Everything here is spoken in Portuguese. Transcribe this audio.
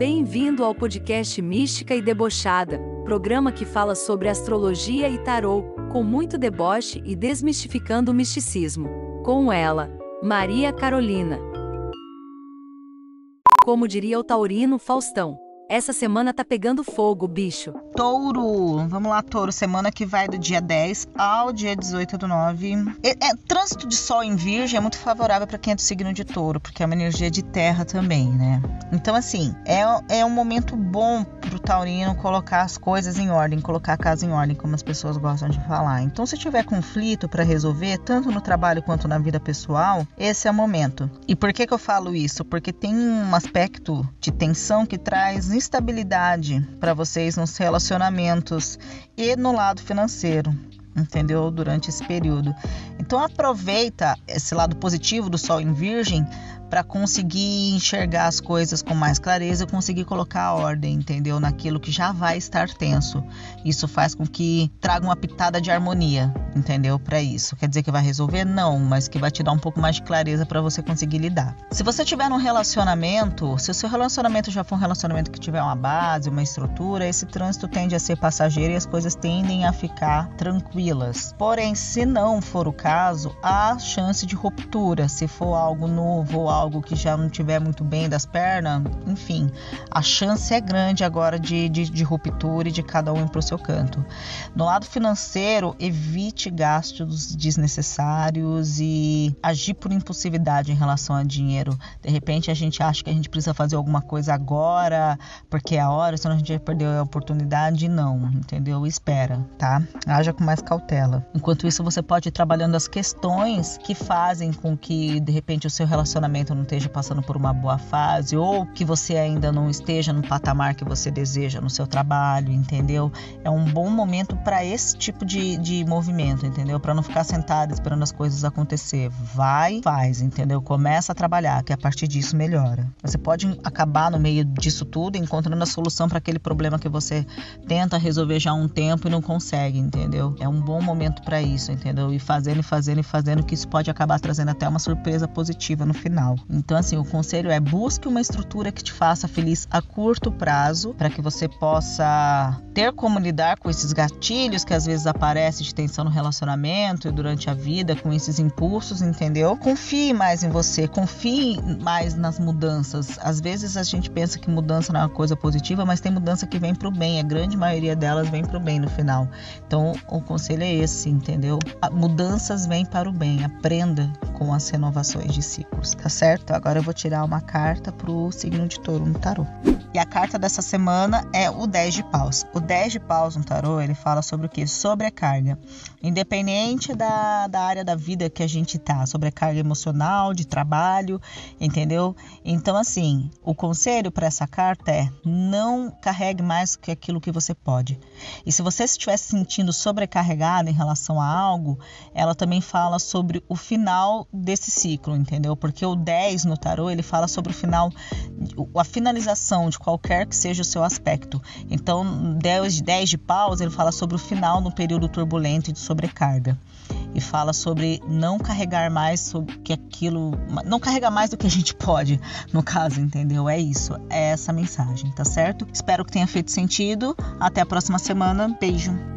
Bem-vindo ao podcast Mística e Debochada, programa que fala sobre astrologia e tarô, com muito deboche e desmistificando o misticismo. Com ela, Maria Carolina. Como diria o taurino Faustão, essa semana tá pegando fogo, bicho. Touro, vamos lá, Touro, semana que vai do dia 10 ao dia 18 do 9. É, é trânsito de Sol em Virgem é muito favorável para quem é do signo de Touro, porque é uma energia de terra também, né? Então, assim, é, é um momento bom pro taurino colocar as coisas em ordem, colocar a casa em ordem, como as pessoas gostam de falar. Então, se tiver conflito para resolver, tanto no trabalho quanto na vida pessoal, esse é o momento. E por que que eu falo isso? Porque tem um aspecto de tensão que traz instabilidade para vocês nos relacionamentos e no lado financeiro entendeu? Durante esse período. Então aproveita esse lado positivo do Sol em Virgem para conseguir enxergar as coisas com mais clareza, conseguir colocar a ordem, entendeu? Naquilo que já vai estar tenso. Isso faz com que traga uma pitada de harmonia, entendeu? Para isso. Quer dizer que vai resolver? Não, mas que vai te dar um pouco mais de clareza para você conseguir lidar. Se você tiver num relacionamento, se o seu relacionamento já for um relacionamento que tiver uma base, uma estrutura, esse trânsito tende a ser passageiro e as coisas tendem a ficar tranquilas. Porém, se não for o caso, há chance de ruptura, se for algo novo algo algo que já não tiver muito bem das pernas, enfim, a chance é grande agora de, de, de ruptura e de cada um ir para o seu canto. No lado financeiro, evite gastos desnecessários e agir por impulsividade em relação a dinheiro. De repente a gente acha que a gente precisa fazer alguma coisa agora, porque é a hora, senão a gente vai perder a oportunidade. Não, entendeu? Espera, tá? Haja com mais cautela. Enquanto isso, você pode ir trabalhando as questões que fazem com que, de repente, o seu relacionamento momento não esteja passando por uma boa fase ou que você ainda não esteja no patamar que você deseja no seu trabalho, entendeu? É um bom momento para esse tipo de, de movimento, entendeu? Para não ficar sentado esperando as coisas acontecer. Vai, faz, entendeu? Começa a trabalhar, que a partir disso melhora. Você pode acabar no meio disso tudo encontrando a solução para aquele problema que você tenta resolver já há um tempo e não consegue, entendeu? É um bom momento para isso, entendeu? E fazendo e fazendo e fazendo que isso pode acabar trazendo até uma surpresa positiva no final. Então, assim, o conselho é busque uma estrutura que te faça feliz a curto prazo, para que você possa ter como lidar com esses gatilhos que às vezes aparecem de tensão no relacionamento e durante a vida, com esses impulsos, entendeu? Confie mais em você, confie mais nas mudanças. Às vezes a gente pensa que mudança não é uma coisa positiva, mas tem mudança que vem pro bem, a grande maioria delas vem pro bem no final. Então, o conselho é esse, entendeu? Mudanças vêm para o bem, aprenda com as renovações de ciclos, tá certo? Agora eu vou tirar uma carta para o signo de touro no tarô. E a carta dessa semana é o 10 de paus. O 10 de paus no tarô, ele fala sobre o que? Sobrecarga. Independente da, da área da vida que a gente tá, sobrecarga emocional, de trabalho, entendeu? Então, assim, o conselho para essa carta é não carregue mais que aquilo que você pode. E se você estiver se sentindo sobrecarregado em relação a algo, ela também fala sobre o final desse ciclo, entendeu? Porque o 10 10 no tarô, ele fala sobre o final, a finalização de qualquer que seja o seu aspecto. Então, 10, 10 de paus, ele fala sobre o final no período turbulento e de sobrecarga. E fala sobre não carregar mais sobre que aquilo. Não carregar mais do que a gente pode, no caso, entendeu? É isso. É essa mensagem, tá certo? Espero que tenha feito sentido. Até a próxima semana. Beijo.